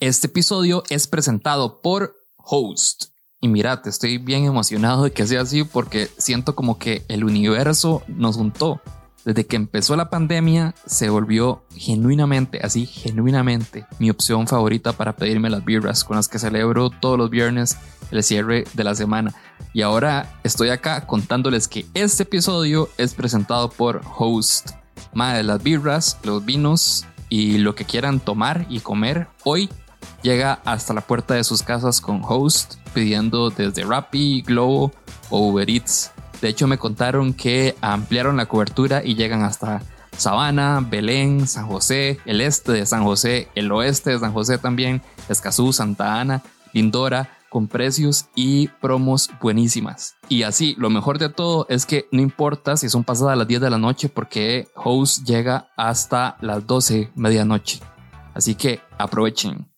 Este episodio es presentado por Host. Y mirad, estoy bien emocionado de que sea así porque siento como que el universo nos juntó. Desde que empezó la pandemia se volvió genuinamente, así genuinamente, mi opción favorita para pedirme las birras con las que celebro todos los viernes el cierre de la semana. Y ahora estoy acá contándoles que este episodio es presentado por Host. Más de las birras, los vinos y lo que quieran tomar y comer hoy llega hasta la puerta de sus casas con Host pidiendo desde Rappi, Globo o Uber Eats. De hecho me contaron que ampliaron la cobertura y llegan hasta Sabana, Belén, San José, el este de San José, el oeste de San José también, Escazú, Santa Ana, Lindora, con precios y promos buenísimas. Y así, lo mejor de todo es que no importa si son pasadas las 10 de la noche porque Host llega hasta las 12 medianoche. Así que aprovechen.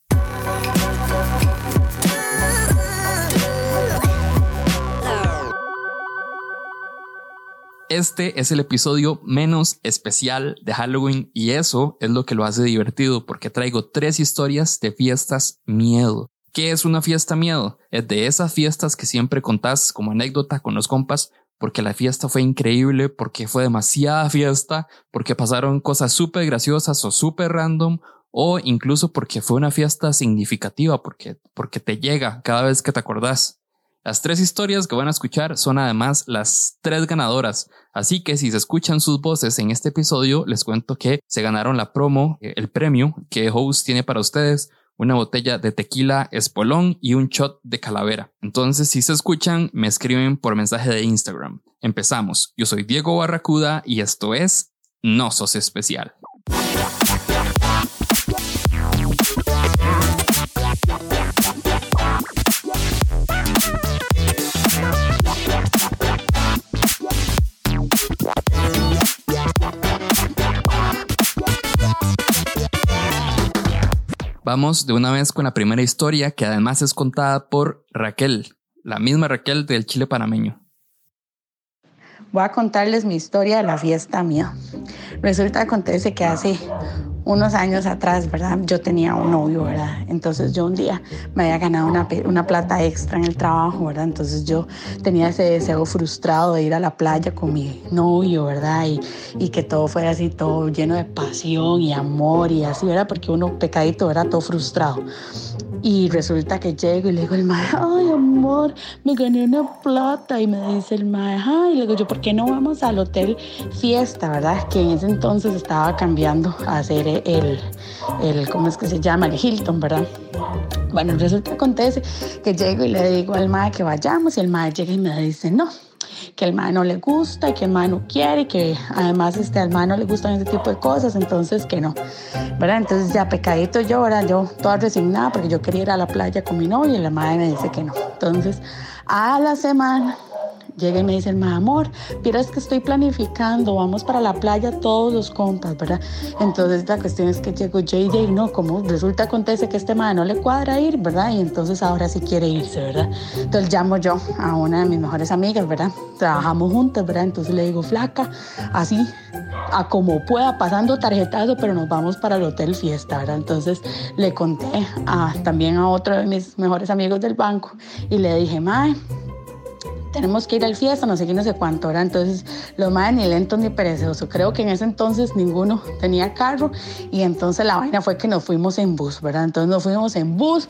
Este es el episodio menos especial de Halloween y eso es lo que lo hace divertido porque traigo tres historias de fiestas miedo. ¿Qué es una fiesta miedo? Es de esas fiestas que siempre contás como anécdota con los compas porque la fiesta fue increíble, porque fue demasiada fiesta, porque pasaron cosas súper graciosas o súper random o incluso porque fue una fiesta significativa, porque, porque te llega cada vez que te acordás. Las tres historias que van a escuchar son además las tres ganadoras, así que si se escuchan sus voces en este episodio, les cuento que se ganaron la promo, eh, el premio que Host tiene para ustedes, una botella de tequila espolón y un shot de calavera. Entonces, si se escuchan, me escriben por mensaje de Instagram. Empezamos. Yo soy Diego Barracuda y esto es No Sos Especial. Vamos de una vez con la primera historia que además es contada por Raquel, la misma Raquel del Chile panameño. Voy a contarles mi historia de la fiesta mía. Resulta acontece que hace unos años atrás, ¿verdad? Yo tenía un novio, ¿verdad? Entonces yo un día me había ganado una, una, plata extra en el trabajo, ¿verdad? Entonces yo tenía ese deseo frustrado de ir a la playa con mi novio, ¿verdad? Y, y que todo fuera así, todo lleno de pasión y amor y así, ¿verdad? Porque uno pecadito, era todo frustrado. Y resulta que llego y le digo al mae, ay amor, me gané una plata. Y me dice el mae, ay, le digo yo, ¿por qué no vamos al hotel fiesta, verdad? Que en ese entonces estaba cambiando a hacer el, el ¿cómo es que se llama? El Hilton, ¿verdad? Bueno, resulta acontece que llego y le digo al mae que vayamos y el mae llega y me dice, no que el mae no le gusta, que el mae no quiere, que además este, al mae no le gustan ese tipo de cosas, entonces que no, ¿verdad? Entonces ya pecadito yo, ¿verdad? Yo toda resignada porque yo quería ir a la playa con mi novio y la madre me dice que no. Entonces, a la semana llega y me dice, mi amor, es que estoy planificando, vamos para la playa todos los compas, ¿verdad? Entonces la cuestión es que llego JJ, no, como resulta acontece que este man no le cuadra ir, ¿verdad? Y entonces ahora sí quiere irse, ¿verdad? Entonces llamo yo a una de mis mejores amigas, ¿verdad? Trabajamos juntas, ¿verdad? Entonces le digo, flaca, así, a como pueda, pasando tarjetazo, pero nos vamos para el hotel fiesta, ¿verdad? Entonces le conté a, también a otro de mis mejores amigos del banco y le dije, mae, tenemos que ir al fiesta, no sé qué, no sé cuánto, era. Entonces, los más ni lentos ni perezosos. Creo que en ese entonces ninguno tenía carro y entonces la vaina fue que nos fuimos en bus, ¿verdad? Entonces nos fuimos en bus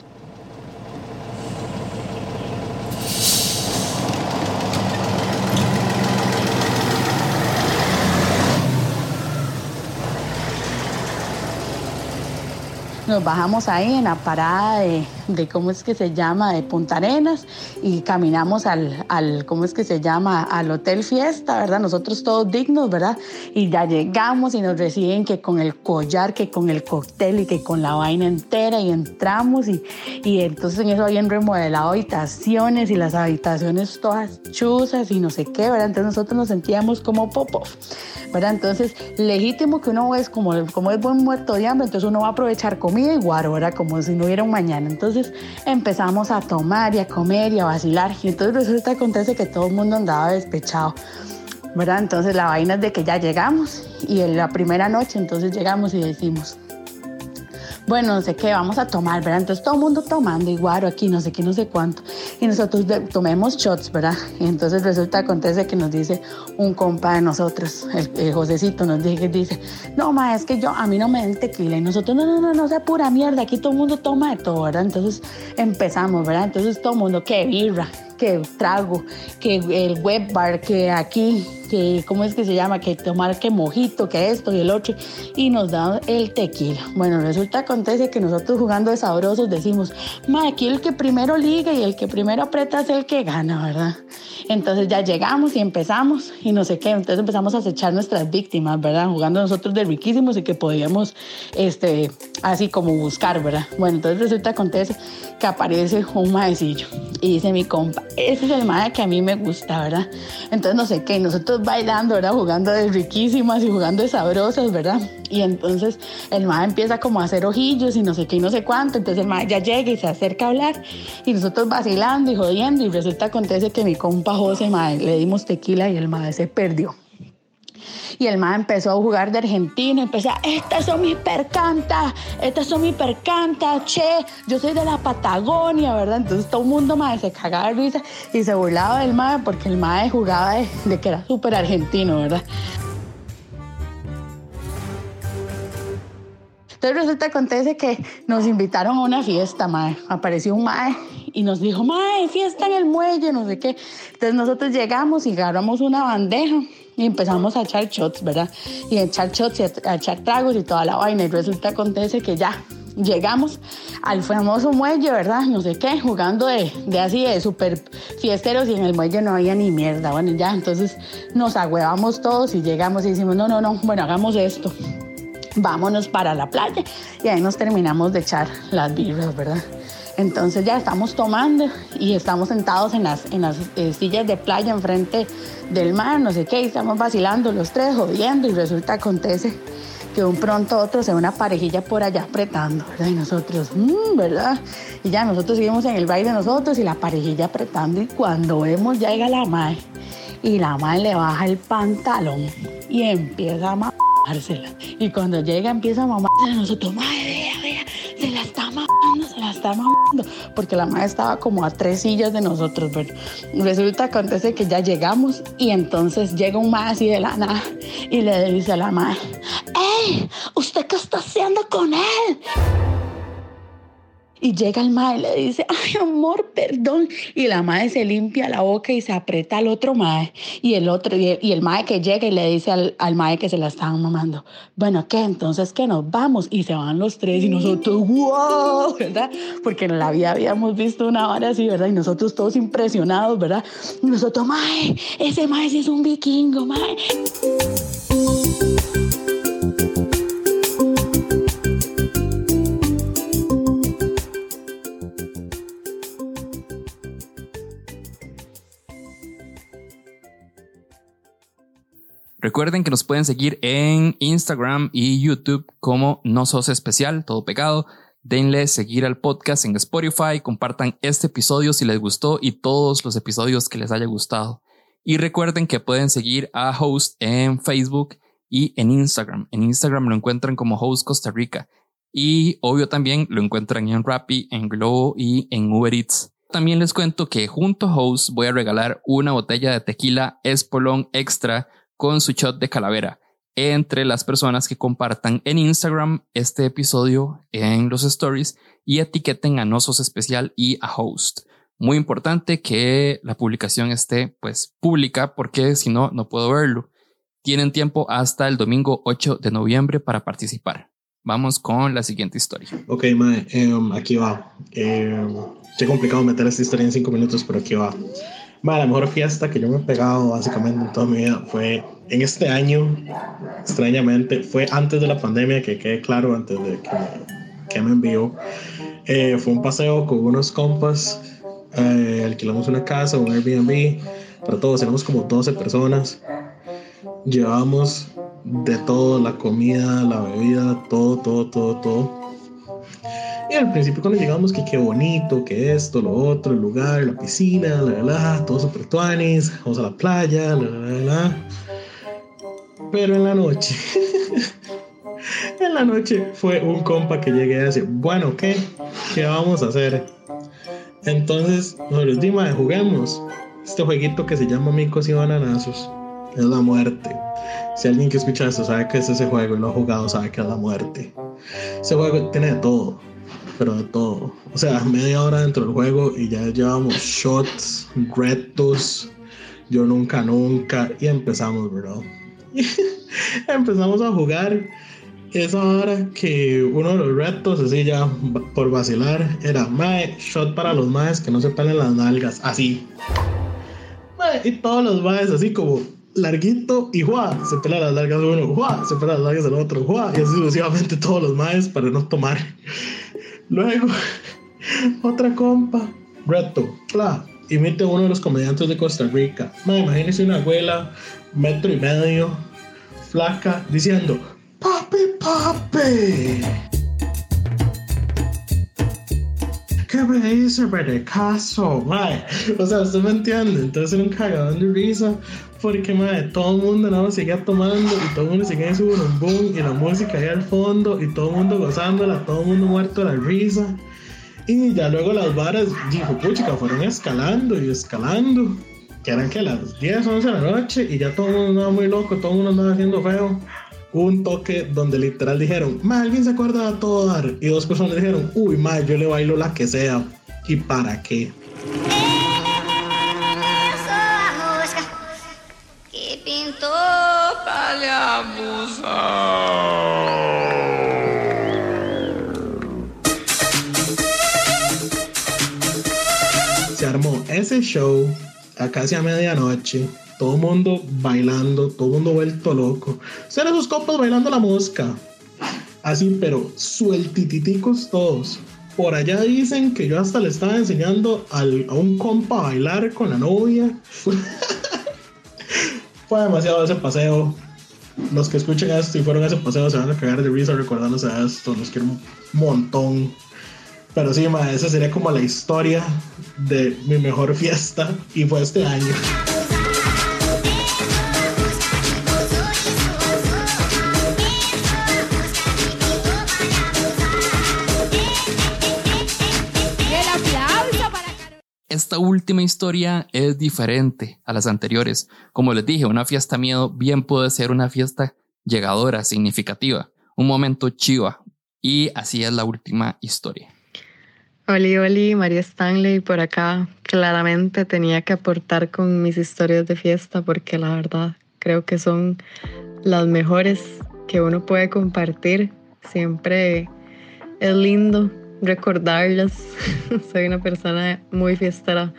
Nos bajamos ahí en la parada de, de, ¿cómo es que se llama? De Punta Arenas y caminamos al, al, ¿cómo es que se llama? Al Hotel Fiesta, ¿verdad? Nosotros todos dignos, ¿verdad? Y ya llegamos y nos reciben que con el collar, que con el cóctel y que con la vaina entera y entramos y, y entonces en eso habían remodelado habitaciones y las habitaciones todas chuzas y no sé qué, ¿verdad? Entonces nosotros nos sentíamos como popo, ¿verdad? Entonces legítimo que uno es como, como es buen muerto de hambre, entonces uno va a aprovechar comida y guaro, era como si no hubiera un mañana. Entonces empezamos a tomar y a comer y a vacilar. Y entonces resulta acontece que todo el mundo andaba despechado. ¿verdad? Entonces la vaina es de que ya llegamos y en la primera noche entonces llegamos y decimos, bueno, no sé qué, vamos a tomar, ¿verdad? Entonces todo el mundo tomando, igual aquí, no sé qué, no sé cuánto. Y nosotros tomemos shots, ¿verdad? Y entonces resulta, acontece que nos dice un compa de nosotros, el, el Josecito, nos dice, dice, no, ma, es que yo, a mí no me den tequila. Y nosotros, no, no, no, no sea pura mierda, aquí todo el mundo toma de todo, ¿verdad? Entonces empezamos, ¿verdad? Entonces todo el mundo, qué birra, qué trago, que el web bar, que aquí, que, ¿cómo es que se llama? Que tomar que mojito, que esto y el otro. Y nos da el tequila. Bueno, resulta, acontece que nosotros jugando de sabrosos decimos, ma, aquí el que primero liga y el que primero aprieta es el que gana, ¿verdad? Entonces ya llegamos y empezamos y no sé qué. Entonces empezamos a acechar nuestras víctimas, ¿verdad? Jugando nosotros de riquísimos y que podíamos, este, así como buscar, ¿verdad? Bueno, entonces resulta, acontece que aparece un maecillo y dice mi compa, ese es el mae que a mí me gusta, ¿verdad? Entonces no sé qué, nosotros bailando, ¿verdad? Jugando de riquísimas y jugando de sabrosas, ¿verdad? Y entonces el mae empieza como a hacer ojillos y no sé qué y no sé cuánto, entonces el mae ya llega y se acerca a hablar y nosotros vacilando y jodiendo y resulta acontece que mi compa José, mae, le dimos tequila y el mae se perdió. Y el mae empezó a jugar de Argentina, empezó, estas son mis percantas, estas son mis percantas, che, yo soy de la Patagonia, ¿verdad? Entonces todo el mundo mae se cagaba de risa y se burlaba del mae porque el mae jugaba de, de que era súper argentino, ¿verdad? Entonces resulta acontece que nos invitaron a una fiesta, mae. Apareció un mae y nos dijo, mae, fiesta en el muelle, no sé qué. Entonces nosotros llegamos y agarramos una bandeja y empezamos a echar shots, ¿verdad? Y a echar shots y a, echar tragos y toda la vaina. Y resulta acontece que ya llegamos al famoso muelle, ¿verdad? No sé qué, jugando de, de así, de súper fiesteros y en el muelle no había ni mierda. Bueno, ya, entonces nos agüevamos todos y llegamos y decimos, no, no, no, bueno, hagamos esto vámonos para la playa y ahí nos terminamos de echar las birras, ¿verdad? Entonces ya estamos tomando y estamos sentados en las, en las eh, sillas de playa enfrente del mar, no sé qué, y estamos vacilando los tres, jodiendo y resulta acontece que un pronto otro se ve una parejilla por allá apretando, ¿verdad? Y nosotros, mmm, ¿verdad? Y ya nosotros seguimos en el baile nosotros y la parejilla apretando y cuando vemos llega la madre y la madre le baja el pantalón y empieza a y cuando llega empieza a mamarse a nosotros, madre, vea, se la está mamando, se la está mamando. Porque la madre estaba como a tres sillas de nosotros, pero resulta, acontece que ya llegamos y entonces llega un más así de la nada y le dice a la madre, ¡Ey! ¿Usted qué está haciendo con él? Y llega el mae y le dice, ay amor, perdón. Y la mae se limpia la boca y se aprieta al otro mae. Y el otro, y el, mae que llega y le dice al, al mae que se la estaban mamando, bueno, ¿qué? Entonces que nos vamos. Y se van los tres y nosotros, wow, ¿verdad? Porque en la vida habíamos visto una hora así, ¿verdad? Y nosotros todos impresionados, ¿verdad? Y nosotros, mae, ese mae sí es un vikingo, mae. Recuerden que nos pueden seguir en Instagram y YouTube como No Sos Especial, todo pecado. Denle seguir al podcast en Spotify, compartan este episodio si les gustó y todos los episodios que les haya gustado. Y recuerden que pueden seguir a Host en Facebook y en Instagram. En Instagram lo encuentran como Host Costa Rica. Y obvio también lo encuentran en Rappi, en Globo y en Uber Eats. También les cuento que junto a Host voy a regalar una botella de tequila Espolón Extra con su shot de calavera entre las personas que compartan en Instagram este episodio en los stories y etiqueten a Nosos Especial y a Host. Muy importante que la publicación esté pues pública porque si no, no puedo verlo. Tienen tiempo hasta el domingo 8 de noviembre para participar. Vamos con la siguiente historia. Ok, Mae, em, aquí va. Eh, qué complicado meter esta historia en cinco minutos, pero aquí va la mejor fiesta que yo me he pegado básicamente en toda mi vida fue en este año, extrañamente, fue antes de la pandemia, que quede claro, antes de que, que me envió. Eh, fue un paseo con unos compas, eh, alquilamos una casa, un Airbnb, para todos, éramos como 12 personas. Llevábamos de todo, la comida, la bebida, todo, todo, todo, todo. Y al principio cuando llegamos, que qué bonito, que esto, lo otro, el lugar, la piscina, la, la, la, todo super tuanis, vamos a la playa, la, la, la, Pero en la noche, en la noche fue un compa que llegué a decir, bueno, ¿qué? ¿Qué vamos a hacer? Entonces, nosotros dimos, juguemos este jueguito que se llama Micos y Bananazos. Es la muerte. Si alguien que escucha esto sabe que es ese juego y lo ha jugado, sabe que es la muerte. Ese juego tiene de todo, pero de todo. O sea, media hora dentro del juego y ya llevamos shots, retos, yo nunca, nunca, y empezamos, bro. empezamos a jugar. Esa hora que uno de los retos, así ya por vacilar, era Mae, shot para los maes que no se pelen las nalgas, así. Mae, y todos los maes, así como larguito y ¡juá! se pela las nalgas uno, ¡juá! se pela las nalgas del otro, ¡juá! y así sucesivamente todos los maes para no tomar. Luego, otra compa, reto, ¡pla! imite uno de los comediantes de Costa Rica. Mae, imagínese una abuela, metro y medio, flaca, diciendo, ¡Papi, papi! ¿Qué me dice, caso? O sea, usted me entiende. Entonces era un cagadón de risa porque, mae, todo el mundo nada más seguía tomando y todo el mundo seguía en su boom y la música ahí al fondo y todo el mundo gozándola, todo el mundo muerto de la risa. Y ya luego las varas, dijo, puchica, fueron escalando y escalando. Que eran que las 10, 11 de la noche y ya todo el mundo andaba muy loco, todo el mundo andaba haciendo feo. Hubo un toque donde literal dijeron, ma, alguien se acuerda de todo dar. Y dos personas dijeron, uy, ma, yo le bailo la que sea. ¿Y para qué? Se armó ese show a casi a medianoche. Todo el mundo bailando, todo el mundo vuelto loco. Serán sus copas bailando la mosca. Así, pero sueltititicos todos. Por allá dicen que yo hasta le estaba enseñando a un compa a bailar con la novia. Fue demasiado ese paseo. Los que escuchen esto y fueron a ese paseo se van a cagar de risa recordándose de esto. Los quiero un montón. Pero sí, ma, esa sería como la historia de mi mejor fiesta y fue este año. Esta última historia es diferente a las anteriores. Como les dije, una fiesta miedo bien puede ser una fiesta llegadora, significativa, un momento chiva. Y así es la última historia. Oli, Oli, María Stanley por acá. Claramente tenía que aportar con mis historias de fiesta porque la verdad creo que son las mejores que uno puede compartir. Siempre es lindo recordarlas. Soy una persona muy fiestera,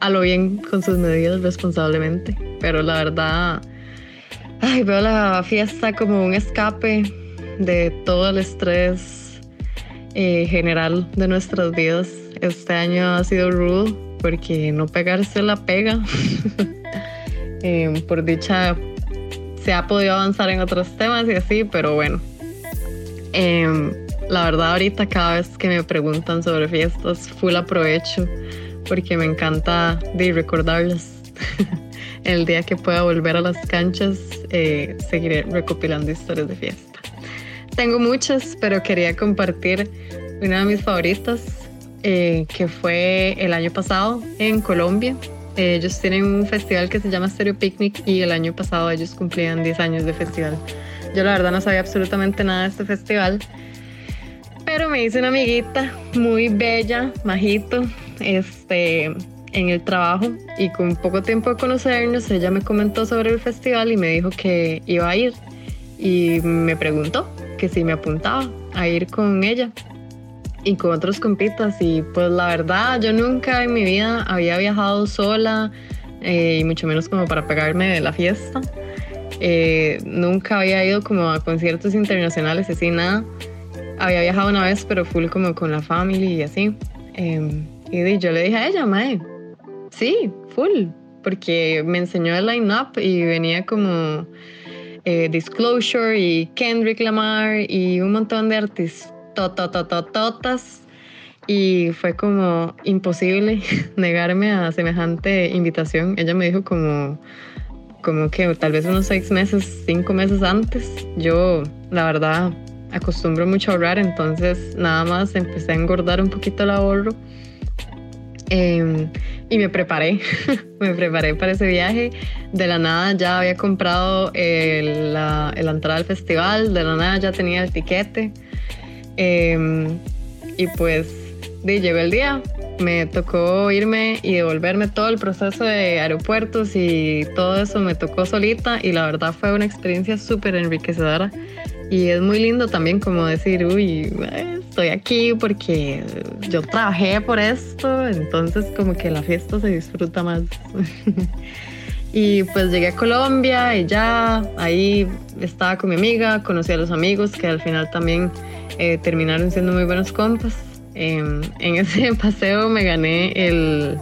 a lo bien con sus medidas responsablemente, pero la verdad, ay, veo la fiesta como un escape de todo el estrés eh, general de nuestras vidas. Este año ha sido rudo porque no pegarse la pega. eh, por dicha, se ha podido avanzar en otros temas y así, pero bueno. Eh, la verdad ahorita cada vez que me preguntan sobre fiestas, full aprovecho porque me encanta de recordarlas. El día que pueda volver a las canchas, eh, seguiré recopilando historias de fiesta. Tengo muchas, pero quería compartir una de mis favoritas, eh, que fue el año pasado en Colombia. ellos tienen un festival que se llama Stereo Picnic y el año pasado ellos cumplían 10 años de festival. Yo la verdad no sabía absolutamente nada de este festival, pero me hice una amiguita muy bella, majito, este, en el trabajo y con poco tiempo de conocernos, ella me comentó sobre el festival y me dijo que iba a ir y me preguntó que si me apuntaba a ir con ella y con otros compitas. Y pues la verdad, yo nunca en mi vida había viajado sola eh, y mucho menos como para pegarme de la fiesta. Eh, nunca había ido como a conciertos internacionales, así nada. Había viajado una vez, pero full como con la familia y así. Em, y yo le dije a ella, Mae, sí, full, porque me enseñó el line-up y venía como eh, Disclosure y Kendrick Lamar y un montón de artistas y fue como imposible negarme a semejante invitación. Ella me dijo como, como que tal vez unos seis meses, cinco meses antes. Yo, la verdad, acostumbro mucho a ahorrar, entonces nada más empecé a engordar un poquito el ahorro. Em, y me preparé, me preparé para ese viaje. De la nada ya había comprado la, entrada al festival, de la nada ya tenía el tiquete. Em, y pues llegó el día, me tocó irme y devolverme todo el proceso de aeropuertos y todo eso me tocó solita y la verdad fue una experiencia súper enriquecedora y es muy lindo también como decir, uy, estoy aquí porque yo trabajé por esto, entonces como que la fiesta se disfruta más. y pues llegué a Colombia y ya ahí estaba con mi amiga, conocí a los amigos que al final también eh, terminaron siendo muy buenos compas. Em, en ese paseo me gané el,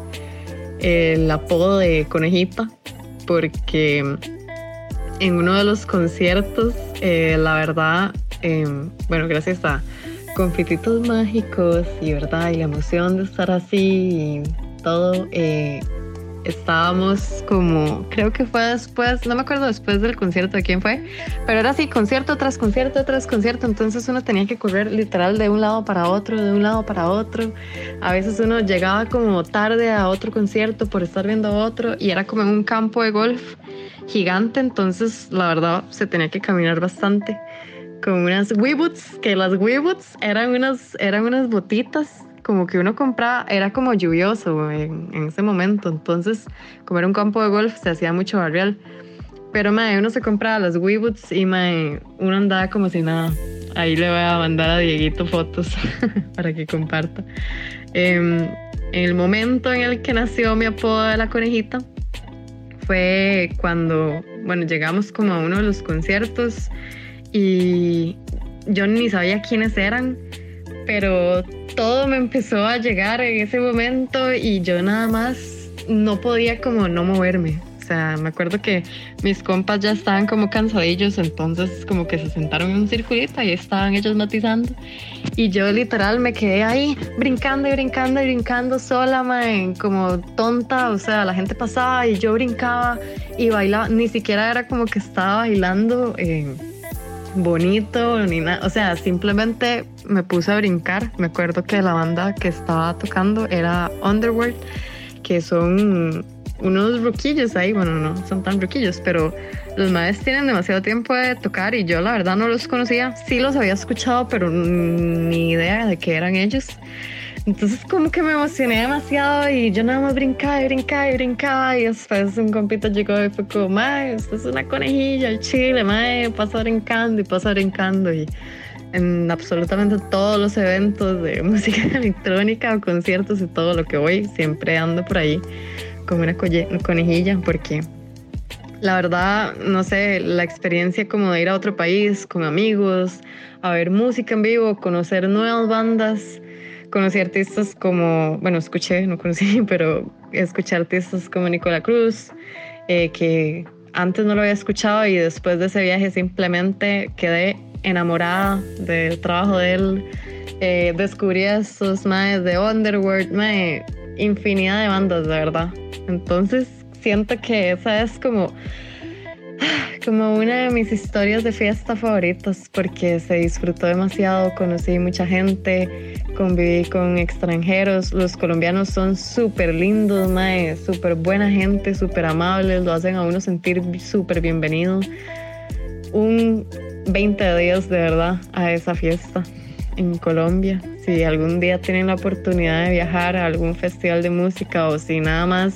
el apodo de conejita porque en uno de los conciertos, eh, la verdad, em, bueno, gracias a confititos mágicos y verdad, y la emoción de estar así y todo, eh, estábamos como, creo que fue después, no me acuerdo después del concierto de quién fue, pero era así, concierto tras concierto tras concierto, entonces uno tenía que correr literal de un lado para otro, de un lado para otro. A veces uno llegaba como tarde a otro concierto por estar viendo otro y era como en un campo de golf gigante, entonces la verdad se tenía que caminar bastante con unas Weeboots, que las Weeboots eran unas, eran unas botitas como que uno compraba, era como lluvioso en, ese momento, entonces como era un campo de golf se hacía mucho barrial. Pero mae, uno se compraba las Weeboots y mae, uno andaba como si nada. Ahí le voy a mandar a Dieguito fotos para que comparta. Em, en el momento en el que nació mi apodo de la conejita fue cuando, bueno, llegamos como a uno de los conciertos y yo ni sabía quiénes eran pero todo me empezó a llegar en ese momento y yo nada más no podía como no moverme. O sea, me acuerdo que mis compas ya estaban como cansadillos, entonces como que se sentaron en un circulito y estaban ellos matizando. Y yo literal me quedé ahí brincando y brincando y brincando sola, man, como tonta. O sea, la gente pasaba y yo brincaba y bailaba. Ni siquiera era como que estaba bailando. Eh, bonito ni nada. O sea, simplemente me puse a brincar. Me acuerdo que la banda que estaba tocando era Underworld, que son unos roquillos ahí. Bueno, no son tan roquillos, pero los maestros tienen demasiado tiempo de tocar y yo la verdad no los conocía. Sí los había escuchado, pero ni idea de qué eran ellos. Entonces como que me emocioné demasiado y yo nada más brincaba y brincaba y brincaba y después un compito llegó y fue como, mae, esto es una conejilla, el chile, mae, pasa brincando y pasa brincando y en absolutamente todos los eventos de música electrónica o conciertos y todo lo que voy, siempre ando por ahí como una conejilla porque la verdad, no sé, la experiencia como de ir a otro país con amigos, a ver música en vivo, conocer nuevas bandas, conocí artistas como, bueno, escuché, no conocí, pero escuché artistas como Nicola Cruz, eh, que antes no lo había escuchado y después de ese viaje simplemente quedé enamorada del trabajo de él. Eh, descubrí a esos maes de Underworld, mae, infinidad de bandas, de verdad. Entonces siento que esa es como como una de mis historias de fiesta favoritas porque se disfrutó demasiado, conocí mucha gente, conviví con extranjeros, los colombianos son súper lindos, súper buena gente, súper amables, lo hacen a uno sentir súper bienvenido. Un 20 días de verdad a esa fiesta en Colombia. Si algún día tienen la oportunidad de viajar a algún festival de música o si nada más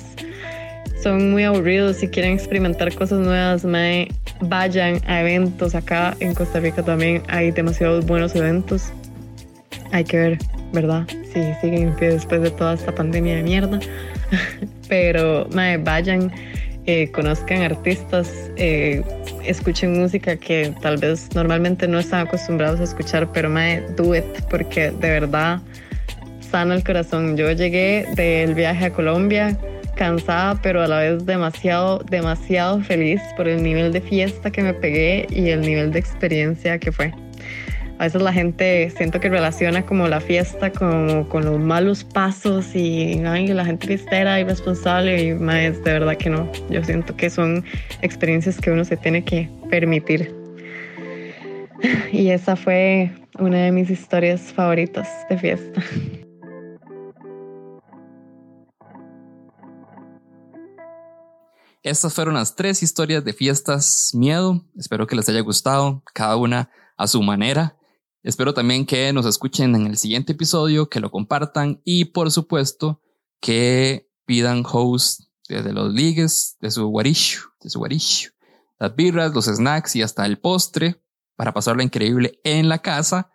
son muy aburridos y quieren experimentar cosas nuevas, vayan a eventos. Acá en Costa Rica también hay demasiados buenos eventos. Hay que ver, ¿verdad? Si siguen en pie después de toda esta pandemia de mierda. Pero vayan, eh, conozcan artistas, eh, escuchen música que tal vez normalmente no están acostumbrados a escuchar, pero mae, do it, porque de verdad sana el corazón. Yo llegué del viaje a Colombia cansada, pero a la vez demasiado, demasiado feliz por el nivel de fiesta que me pegué y el nivel de experiencia que fue. A veces la gente siento que relaciona como la fiesta como con los malos pasos y ay, la gente fiestera y responsable y más de verdad que no. Yo siento que son experiencias que uno se tiene que permitir. Y esa fue una de mis historias favoritas de fiesta. Estas fueron las tres historias de fiestas miedo. Espero que les haya gustado, cada una a su manera. Espero también que nos escuchen en el siguiente episodio, que lo compartan y por supuesto que pidan host desde los ligues, de su guarishu, de su guarishu, las birras, los snacks y hasta el postre para pasarlo increíble en la casa,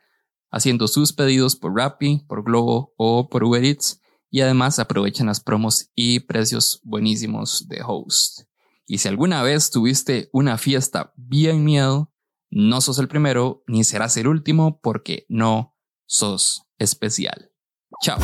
haciendo sus pedidos por Rappi, por Globo o por Uber Eats y además aprovechen las promos y precios buenísimos de Host. Y si alguna vez tuviste una fiesta bien miedo, no sos el primero ni serás el último porque no sos especial. Chao.